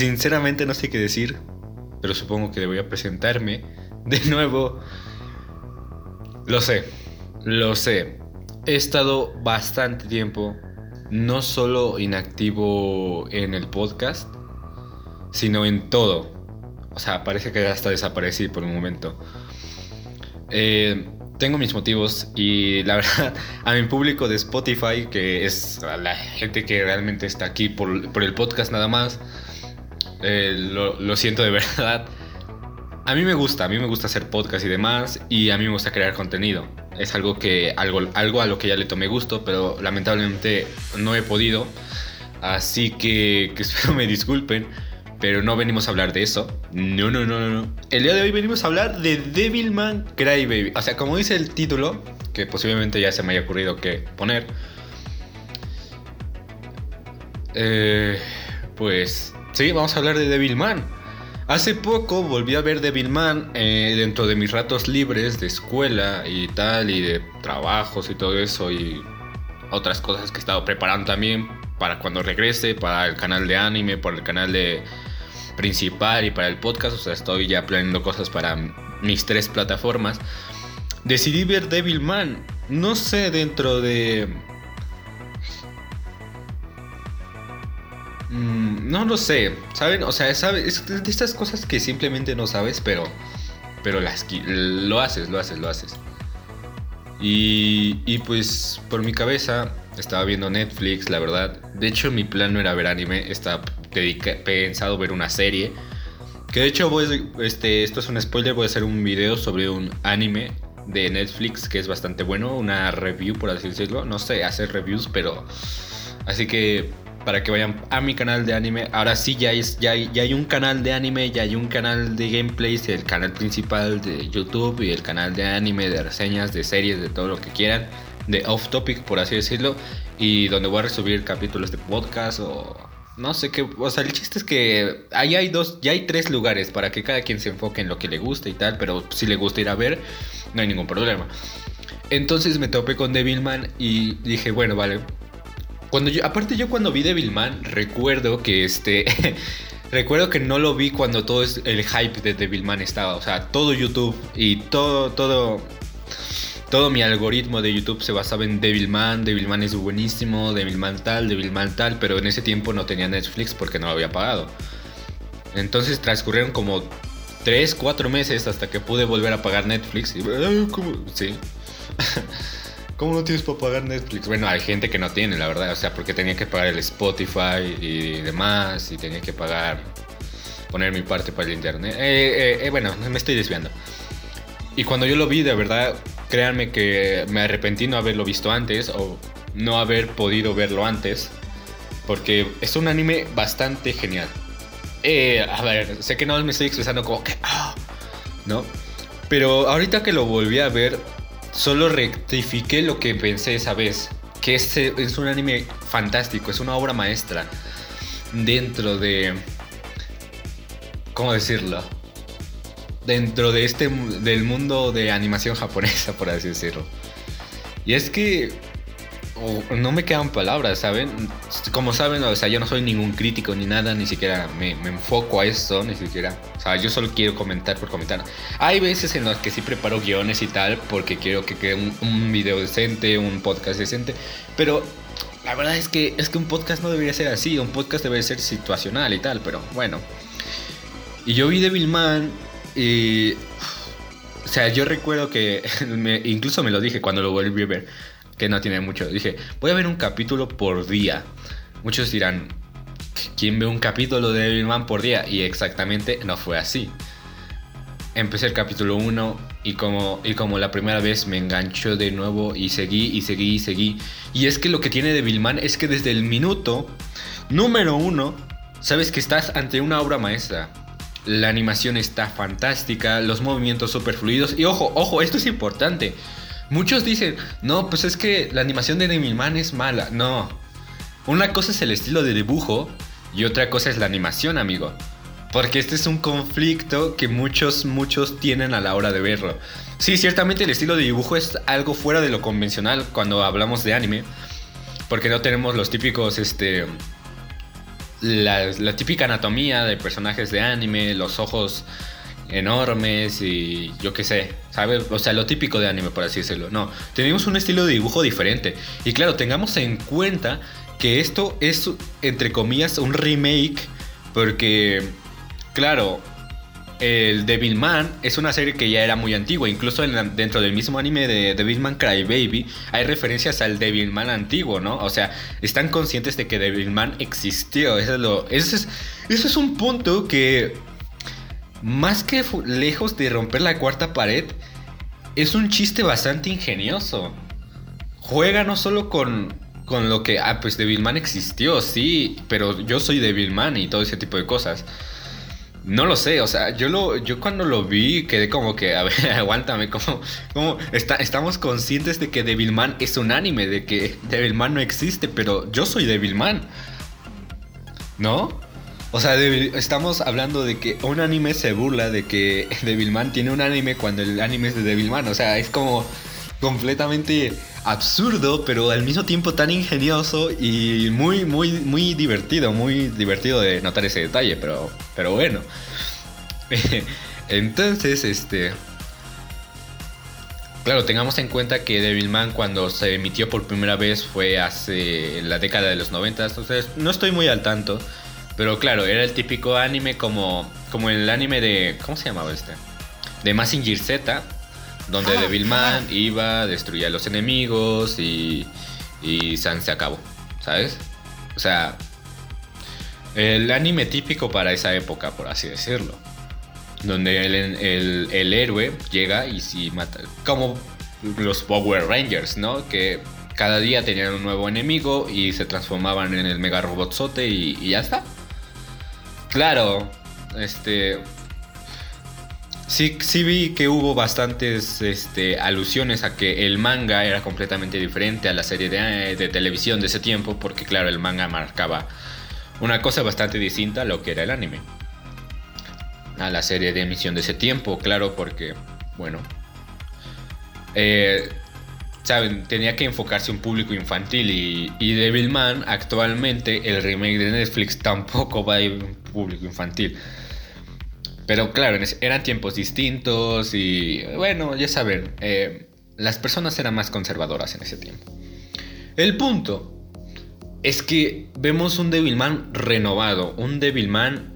sinceramente no sé qué decir, pero supongo que voy a presentarme de nuevo. Lo sé, lo sé. He estado bastante tiempo no solo inactivo en el podcast, sino en todo. O sea, parece que hasta desaparecí por un momento. Eh, tengo mis motivos y la verdad a mi público de Spotify, que es la gente que realmente está aquí por, el podcast nada más, eh, lo, siento de verdad. A mí me gusta, a mí me gusta hacer podcast y demás y a mí me gusta crear contenido. Es algo que algo, algo a lo que ya le tomé gusto, pero lamentablemente no he podido. Así que, que espero me disculpen. Pero no venimos a hablar de eso. No, no, no, no. El día de hoy venimos a hablar de Devilman Crybaby. O sea, como dice el título, que posiblemente ya se me haya ocurrido que poner. Eh, pues sí, vamos a hablar de Devilman. Hace poco volví a ver Devilman eh, dentro de mis ratos libres de escuela y tal, y de trabajos y todo eso, y otras cosas que he estado preparando también para cuando regrese, para el canal de anime, para el canal de principal y para el podcast, o sea, estoy ya planeando cosas para mis tres plataformas. Decidí ver Devilman, no sé, dentro de... Mm, no lo sé, ¿saben? O sea, ¿sabes? Es de estas cosas que simplemente no sabes, pero... Pero las, lo haces, lo haces, lo haces. Y, y pues por mi cabeza estaba viendo Netflix, la verdad. De hecho, mi plan no era ver anime, estaba pensado ver una serie. Que de hecho, voy, este, esto es un spoiler, voy a hacer un video sobre un anime de Netflix que es bastante bueno, una review por así decirlo. No sé hacer reviews, pero... Así que para que vayan a mi canal de anime. Ahora sí, ya, es, ya, hay, ya hay un canal de anime, ya hay un canal de gameplays, el canal principal de YouTube y el canal de anime, de reseñas, de series, de todo lo que quieran. De off topic, por así decirlo. Y donde voy a resubir capítulos de podcast o no sé qué, o sea, el chiste es que ahí hay dos, ya hay tres lugares para que cada quien se enfoque en lo que le gusta y tal, pero si le gusta ir a ver, no hay ningún problema. Entonces me topé con Devilman y dije, bueno, vale. Cuando yo, aparte yo cuando vi Devilman, recuerdo que este, recuerdo que no lo vi cuando todo el hype de Devilman estaba, o sea, todo YouTube y todo, todo, todo mi algoritmo de YouTube se basaba en Devilman, Devilman es buenísimo, Devilman tal, Devilman tal, pero en ese tiempo no tenía Netflix porque no lo había pagado. Entonces transcurrieron como 3, 4 meses hasta que pude volver a pagar Netflix. Y, ¿cómo? Sí. ¿Cómo no tienes para pagar Netflix? Bueno, hay gente que no tiene, la verdad. O sea, porque tenía que pagar el Spotify y demás. Y tenía que pagar, poner mi parte para el internet. Eh, eh, eh, bueno, me estoy desviando. Y cuando yo lo vi, de verdad, créanme que me arrepentí no haberlo visto antes o no haber podido verlo antes. Porque es un anime bastante genial. A ver, sé que no me estoy expresando como que... Ah", ¿No? Pero ahorita que lo volví a ver, solo rectifiqué lo que pensé esa vez. Que este es un anime fantástico, es una obra maestra. Dentro de... ¿Cómo decirlo? dentro de este del mundo de animación japonesa, por así decirlo. Y es que no me quedan palabras, ¿saben? Como saben, o sea, yo no soy ningún crítico ni nada, ni siquiera me, enfoco a esto, ni siquiera. O sea, yo solo quiero comentar por comentar. Hay veces en las que sí preparo guiones y tal, porque quiero que quede un, un video decente, un podcast decente, pero la verdad es que, es que un podcast no debería ser así, un podcast debería ser situacional y tal, pero bueno. Y yo vi Devilman y. O sea, yo recuerdo que. incluso me lo dije cuando lo volví a ver. Que no tiene mucho. Dije, voy a ver un capítulo por día. Muchos dirán, ¿quién ve un capítulo de Devilman por día? Y exactamente no fue así. Empecé el capítulo 1 y como, y como la primera vez me enganchó de nuevo y seguí y seguí y seguí. Y es que lo que tiene Devilman es que desde el minuto número 1 sabes que estás ante una obra maestra. La animación está fantástica, los movimientos super fluidos. Y ojo, ojo, esto es importante. Muchos dicen, no, pues es que la animación de Man es mala. No. Una cosa es el estilo de dibujo y otra cosa es la animación, amigo. Porque este es un conflicto que muchos, muchos tienen a la hora de verlo. Sí, ciertamente el estilo de dibujo es algo fuera de lo convencional cuando hablamos de anime. Porque no tenemos los típicos, este la, típica anatomía de personajes de anime, los ojos enormes y yo qué sé, ¿sabes? O sea, lo típico de anime, por así decirlo. No, tenemos un estilo de dibujo diferente. Y claro, tengamos en cuenta que esto es, entre comillas, un remake, porque, claro, el Devilman es una serie que ya era muy antigua. Incluso dentro del mismo anime de Devilman Crybaby hay referencias al Devilman antiguo, ¿no? O sea, están conscientes de que Devilman existió. Eso es, lo, eso es, eso es un punto que, más que lejos de romper la cuarta pared, es un chiste bastante ingenioso. Juega no solo con, con lo que, ah, pues Devilman existió, sí, pero yo soy Devilman y todo ese tipo de cosas. No lo sé, o sea, yo lo, yo cuando lo vi quedé como que, a ver, aguántame, como, como está, estamos conscientes de que Devilman es un anime, de que Devilman no existe, pero yo soy Devilman, ¿no? O sea, estamos hablando de que un anime se burla de que Devilman tiene un anime cuando el anime es de Devilman, o sea, es como completamente absurdo, pero al mismo tiempo tan ingenioso y muy, muy, muy divertido, muy divertido de notar ese detalle, pero, pero bueno. Entonces, este... Claro, tengamos en cuenta que Devilman cuando se emitió por primera vez fue hace la década de los 90, entonces no estoy muy al tanto, pero claro, era el típico anime como como el anime de ¿cómo se llamaba este? De Massinger Z, donde Devilman iba, destruía a los enemigos y, y San se acabó, ¿sabes? O sea, el anime típico para esa época, por así decirlo. Donde el, héroe llega y si mata. Como los Power Rangers, ¿no? Que cada día tenían un nuevo enemigo y se transformaban en el mega robotzote y, y ya está. Claro, este. Sí, sí vi que hubo bastantes este, alusiones a que el manga era completamente diferente a la serie de, televisión de ese tiempo, porque claro, el manga marcaba una cosa bastante distinta a lo que era el anime. A la serie de emisión de ese tiempo, claro, porque, bueno, eh, saben, tenía que enfocarse un público infantil y, y Devilman actualmente, el remake de Netflix tampoco va a ir un público infantil. Pero claro, eran tiempos distintos y bueno, ya saben, eh, las personas eran más conservadoras en ese tiempo. El punto es que vemos un Devilman renovado, un Devilman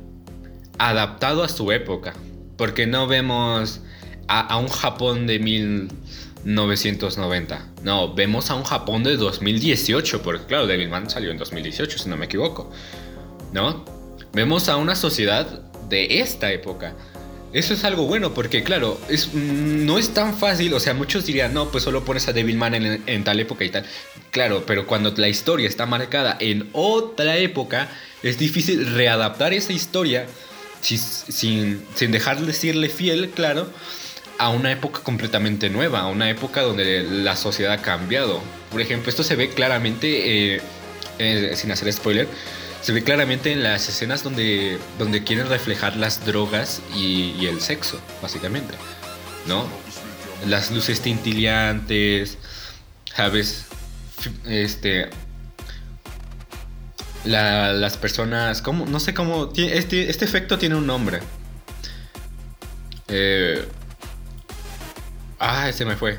adaptado a su época, porque no vemos a, un Japón de 1990, no, vemos a un Japón de 2018, porque claro, Devilman salió en 2018, si no me equivoco, ¿no? Vemos a una sociedad de esta época. Eso es algo bueno porque, claro, es, no es tan fácil. O sea, muchos dirían, no, pues solo pones a Devilman en, en tal época y tal. Claro, pero cuando la historia está marcada en otra época, es difícil readaptar esa historia sin, sin dejar de decirle fiel, claro, a una época completamente nueva, a una época donde la sociedad ha cambiado. Por ejemplo, esto se ve claramente, eh, eh, sin hacer spoiler, se ve claramente en las escenas donde, donde quieren reflejar las drogas y, el sexo, básicamente, ¿no? Las luces tintileantes, ¿sabes? Este... las personas, ¿cómo? No sé cómo... Este, este efecto tiene un nombre. Eh, ah, se me fue.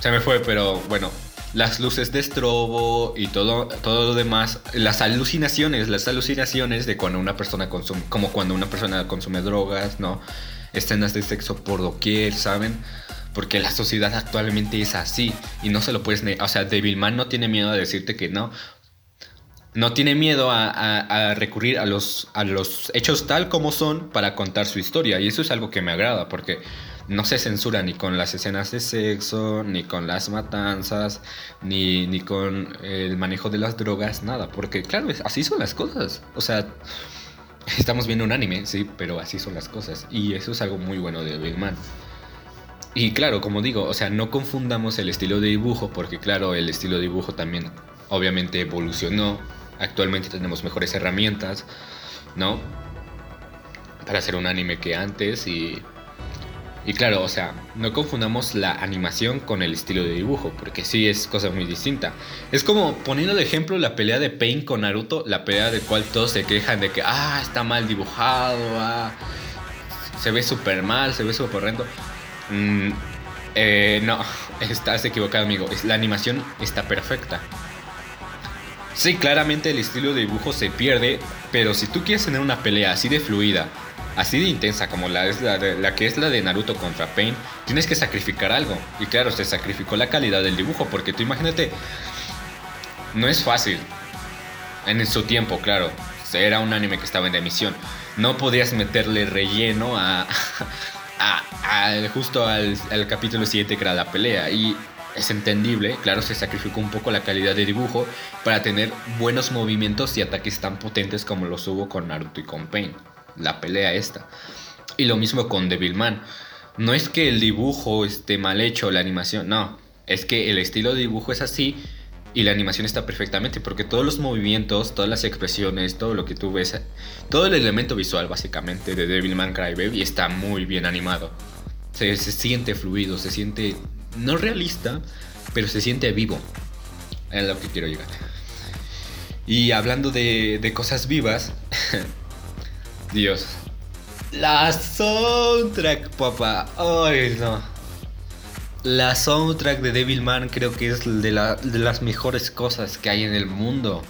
Se me fue, pero bueno, las luces de estrobo y todo, todo lo demás, las alucinaciones, las alucinaciones de cuando una persona consume, como cuando una persona consume drogas, ¿no? Escenas de sexo por doquier, ¿saben? Porque la sociedad actualmente es así y no se lo puedes... O sea, Devilman no tiene miedo a decirte que no. No tiene miedo a, a, recurrir a los, a los hechos tal como son para contar su historia y eso es algo que me agrada porque no se censura ni con las escenas de sexo, ni con las matanzas, ni, ni con el manejo de las drogas, nada. Porque claro, así son las cosas. O sea, estamos viendo un anime, sí, pero así son las cosas. Y eso es algo muy bueno de Big Man. Y claro, como digo, o sea, no confundamos el estilo de dibujo, porque claro, el estilo de dibujo también obviamente evolucionó. Actualmente tenemos mejores herramientas, ¿no? Para hacer un anime que antes y Y claro, o sea, no confundamos la animación con el estilo de dibujo, porque sí es cosa muy distinta. Es como poniendo de ejemplo la pelea de Pain con Naruto, la pelea de cual todos se quejan de que, ah, está mal dibujado, ah, se ve súper mal, se ve súper horrendo. Mm, eh, no, estás equivocado, amigo. La animación está perfecta. Sí, claramente el estilo de dibujo se pierde, pero si tú quieres tener una pelea así de fluida, así de intensa como la, la, que es la de Naruto contra Pain, tienes que sacrificar algo. Y claro, se sacrificó la calidad del dibujo, porque tú imagínate, no es fácil. En su tiempo, claro, era un anime que estaba en emisión. No podías meterle relleno a, justo al, al capítulo siguiente que era la pelea. Y es entendible, claro, se sacrificó un poco la calidad de dibujo para tener buenos movimientos y ataques tan potentes como los hubo con Naruto y con Pain la pelea esta. Y lo mismo con Devilman. No es que el dibujo esté mal hecho, la animación, no. Es que el estilo de dibujo es así y la animación está perfectamente porque todos los movimientos, todas las expresiones, todo lo que tú ves, todo el elemento visual básicamente de Devilman Crybaby está muy bien animado. Se, siente fluido, se siente no realista, pero se siente vivo. Es lo que quiero llegar. Y hablando de, de cosas vivas, Dios. La soundtrack, papá. Ay, no. La soundtrack de Devilman creo que es de, las mejores cosas que hay en el mundo.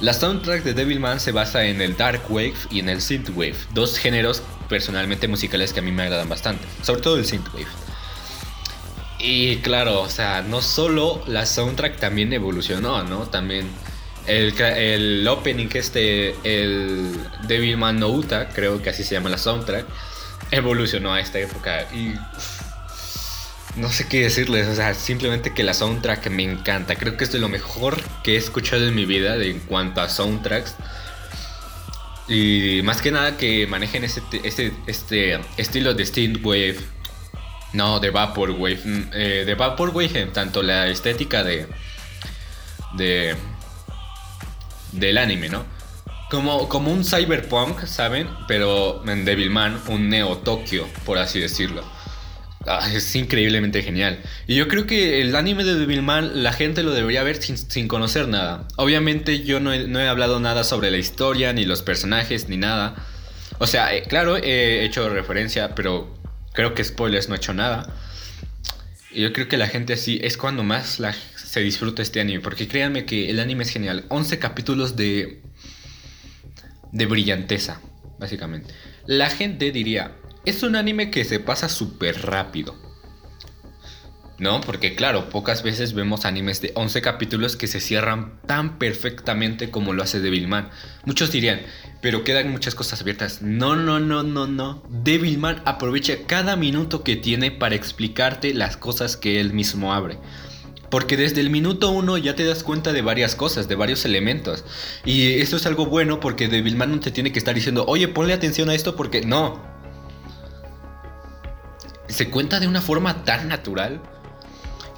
La soundtrack de Devilman se basa en el Dark Wave y en el Synthwave, dos géneros personalmente musicales que a mí me agradan bastante, sobre todo el Synthwave. Y claro, o sea, no solo la soundtrack también evolucionó, ¿no? También el, el opening, este, el Devilman no Uta, creo que así se llama la soundtrack, evolucionó a esta época y no sé qué decirles, o sea, simplemente que la soundtrack me encanta. Creo que es de lo mejor que he escuchado en mi vida en cuanto a soundtracks. Y más que nada que manejen este, este, este estilo de Wave No, de Vaporwave. Mm, eh, de Vaporwave, tanto la estética de. de del anime, ¿no? Como, como un cyberpunk, ¿saben? Pero en Devilman, un Neo Tokyo, por así decirlo. Ah, es increíblemente genial. Y yo creo que el anime de Devilman la gente lo debería ver sin, conocer nada. Obviamente yo no he, hablado nada sobre la historia, ni los personajes, ni nada. O sea, eh, claro, he hecho referencia, pero creo que spoilers no he hecho nada. Y yo creo que la gente así es cuando más la, se disfruta este anime. Porque créanme que el anime es genial. 11 capítulos de. de brillanteza, básicamente. La gente diría: es un anime que se pasa súper rápido. ¿No? Porque claro, pocas veces vemos animes de 11 capítulos que se cierran tan perfectamente como lo hace Devilman. Muchos dirían, pero quedan muchas cosas abiertas. No, no, no, no, no. Devilman aprovecha cada minuto que tiene para explicarte las cosas que él mismo abre. Porque desde el minuto uno ya te das cuenta de varias cosas, de varios elementos. Y eso es algo bueno porque Devilman no te tiene que estar diciendo, oye, ponle atención a esto porque no. Se cuenta de una forma tan natural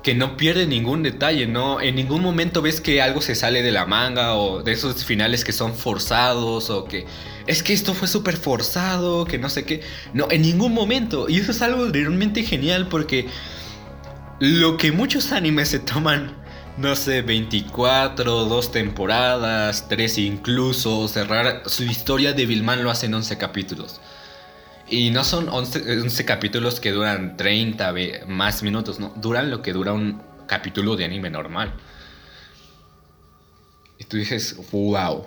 que no pierde ningún detalle, ¿no? En ningún momento ves que algo se sale de la manga o de esos finales que son forzados o que es que esto fue súper forzado, que no sé qué. No, en ningún momento. Y eso es algo realmente genial porque lo que muchos animes se toman, no sé, 24, dos temporadas, tres incluso, cerrar su historia de Vilman lo hacen 11 capítulos. Y no son 11, capítulos que duran 30 más minutos, no, duran lo que dura un capítulo de anime normal. Y tú dices, wow.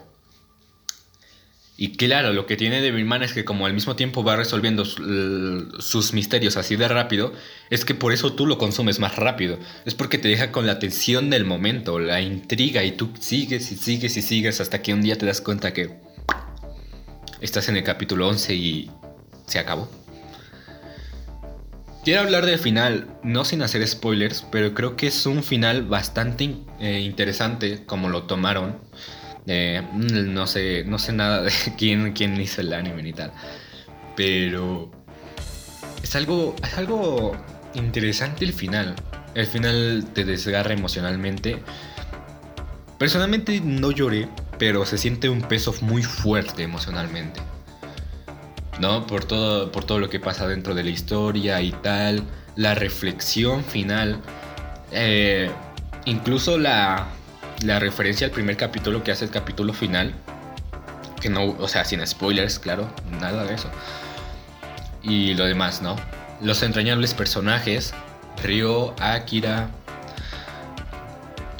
Y claro, lo que tiene Devilman es que como al mismo tiempo va resolviendo sus misterios así de rápido, es que por eso tú lo consumes más rápido. Es porque te deja con la tensión del momento, la intriga y tú sigues y sigues y sigues hasta que un día te das cuenta que estás en el capítulo 11 y se acabó. Quiero hablar del final, no sin hacer spoilers, pero creo que es un final bastante eh, interesante como lo tomaron. Eh, no sé, no sé nada de quién, quién hizo el anime ni tal. Pero es algo, es algo interesante el final. El final te desgarra emocionalmente. Personalmente no lloré, pero se siente un peso muy fuerte emocionalmente. ¿no? Por todo, por todo lo que pasa dentro de la historia y tal, la reflexión final, eh, incluso la, la referencia al primer capítulo que hace el capítulo final, que no, o sea, sin spoilers, claro, nada de eso. Y lo demás, ¿no? Los entrañables personajes, Ryo, Akira,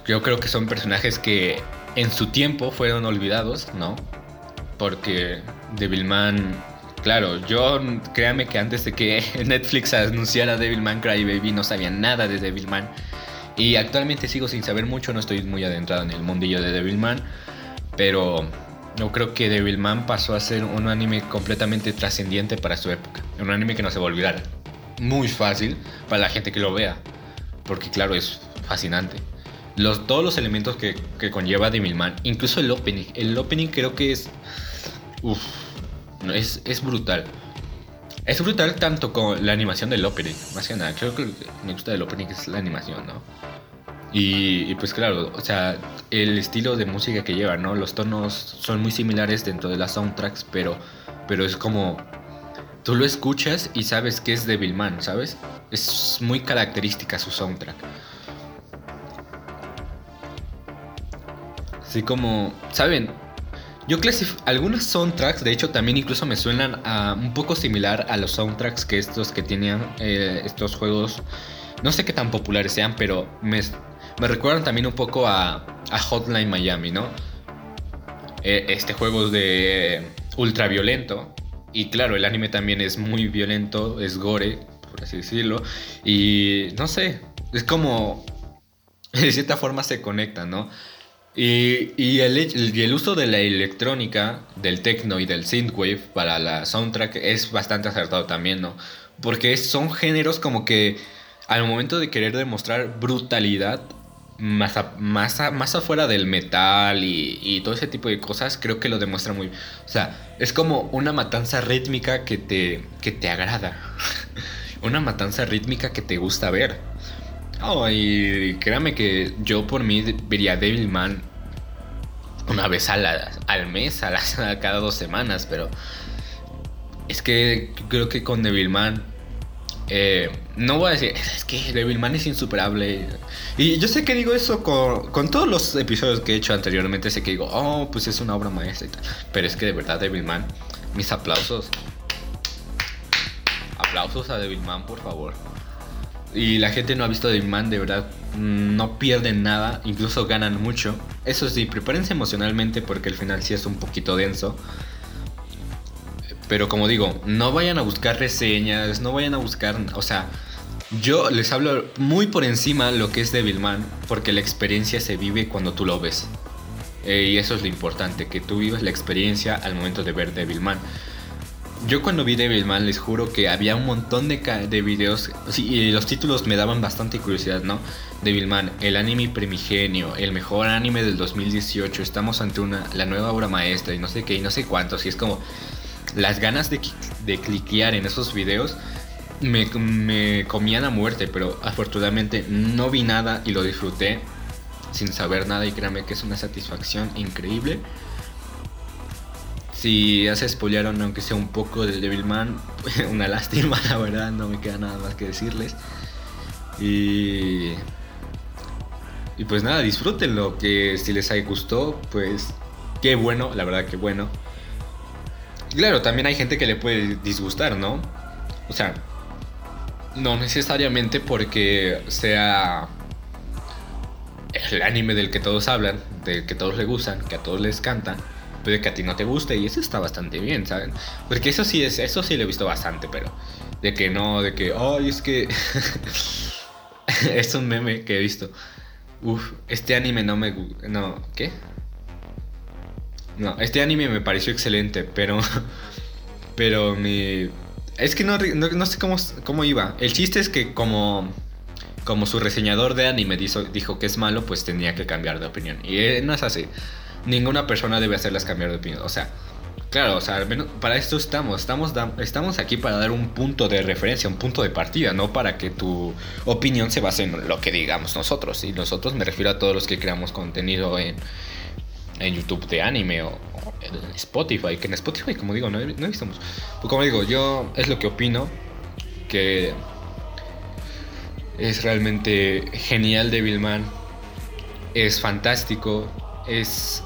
yo creo que son personajes que en su tiempo fueron olvidados, ¿no? Porque Devilman, claro, yo créame que antes de que Netflix anunciara Devilman Crybaby no sabía nada de Devilman. Y actualmente sigo sin saber mucho, no estoy muy adentrado en el mundillo de Devilman. Pero yo creo que Devilman pasó a ser un anime completamente trascendiente para su época. Un anime que no se va a olvidar. Muy fácil para la gente que lo vea. Porque claro, es fascinante los, todos los elementos que, que conlleva Devilman, incluso el opening. El opening creo que es. Uff, es, es brutal. Es brutal tanto con la animación del opening, más que nada. Creo que me gusta del opening es la animación, ¿no? Y, y, pues claro, o sea, el estilo de música que lleva, ¿no? Los tonos son muy similares dentro de las soundtracks, pero, pero es como... Tú lo escuchas y sabes que es Devilman, ¿sabes? Es muy característica su soundtrack. Así como, ¿saben? Yo clasifico algunos soundtracks, de hecho también incluso me suenan a un poco similar a los soundtracks que estos que tenían eh, estos juegos. No sé qué tan populares sean, pero me, me recuerdan también un poco a, a Hotline Miami, ¿no? Eh, este juego de ultra violento. Y claro, el anime también es muy violento, es gore, por así decirlo. Y no sé, es como... De cierta forma se conecta, ¿no? Y, el, uso de la electrónica, del techno y del synthwave para la soundtrack es bastante acertado también, ¿no? Porque son géneros como que al momento de querer demostrar brutalidad, más, más, más afuera del metal y, y, todo ese tipo de cosas, creo que lo demuestra muy... O sea, es como una matanza rítmica que te, que te agrada. una matanza rítmica que te gusta ver. Oh, y créame que yo por mí vería Devilman una vez al mes, a, a, cada dos semanas, pero es que creo que con Devilman, eh, no voy a decir, es que Devilman es insuperable. Y yo sé que digo eso con, con, todos los episodios que he hecho anteriormente, sé que digo, oh, pues es una obra maestra y tal. Pero es que de verdad Devilman, mis aplausos. Aplausos a Devilman, por favor y la gente no ha visto Man, de verdad, no pierden nada, incluso ganan mucho. Eso sí, prepárense emocionalmente porque el final sí es un poquito denso. Pero como digo, no vayan a buscar reseñas, no vayan a buscar, o sea, yo les hablo muy por encima lo que es Devilman, porque la experiencia se vive cuando tú lo ves. Eh, y eso es lo importante, que tú vivas la experiencia al momento de ver Devilman. Yo cuando vi Devilman les juro que había un montón de, de videos y los títulos me daban bastante curiosidad, ¿no? Devilman, el anime primigenio, el mejor anime del 2018, estamos ante una, la nueva obra maestra y no sé qué y no sé cuántos y es como las ganas de, de cliquear en esos videos me, me comían a muerte, pero afortunadamente no vi nada y lo disfruté sin saber nada y créanme que es una satisfacción increíble. Si ya se spoilearon, aunque sea un poco del Devilman, una lástima, la verdad, no me queda nada más que decirles. Y. Pues nada, disfrútenlo, que si les gustó, pues qué bueno, la verdad que bueno. claro, también hay gente que le puede disgustar, ¿no? O sea, no necesariamente porque sea el anime del que todos hablan, del que todos le gustan, que a todos les canta puede que a ti no te guste y eso está bastante bien, ¿saben? Porque eso sí es, eso sí lo he visto bastante, pero de que no, de que, ay, es que es un meme que he visto. Uf, este anime no me no, ¿qué? No, este anime me pareció excelente, pero pero mi es que no, no, sé cómo, cómo iba. El chiste es que como como su reseñador de anime dijo, dijo que es malo, pues tenía que cambiar de opinión. Y eh, no es así ninguna persona debe hacerlas cambiar de opinión. O sea, claro, o sea, para esto estamos. Estamos, estamos aquí para dar un punto de referencia, un punto de partida, no para que tu opinión se base en lo que digamos nosotros. Y nosotros me refiero a todos los que creamos contenido en, en YouTube de anime o, en Spotify, que en Spotify, como digo, no he, no visto. Pues como digo, yo es lo que opino, que es realmente genial Devilman, es fantástico, es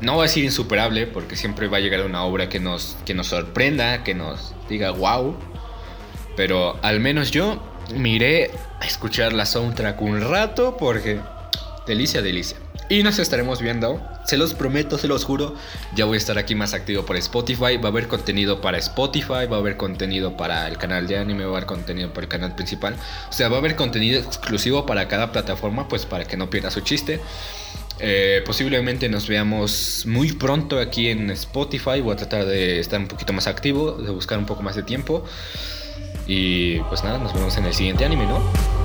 no voy a decir insuperable, porque siempre va a llegar una obra que nos, que nos sorprenda, que nos diga wow. Pero al menos yo miré a escuchar la soundtrack un rato, porque delicia, delicia. Y nos estaremos viendo, se los prometo, se los juro. Ya voy a estar aquí más activo por Spotify. Va a haber contenido para Spotify, va a haber contenido para el canal de anime, va a haber contenido para el canal principal. O sea, va a haber contenido exclusivo para cada plataforma, pues para que no pierda su chiste. Eh, posiblemente nos veamos muy pronto aquí en Spotify. Voy a tratar de estar un poquito más activo, de buscar un poco más de tiempo. Y pues nada, nos vemos en el siguiente anime, ¿no?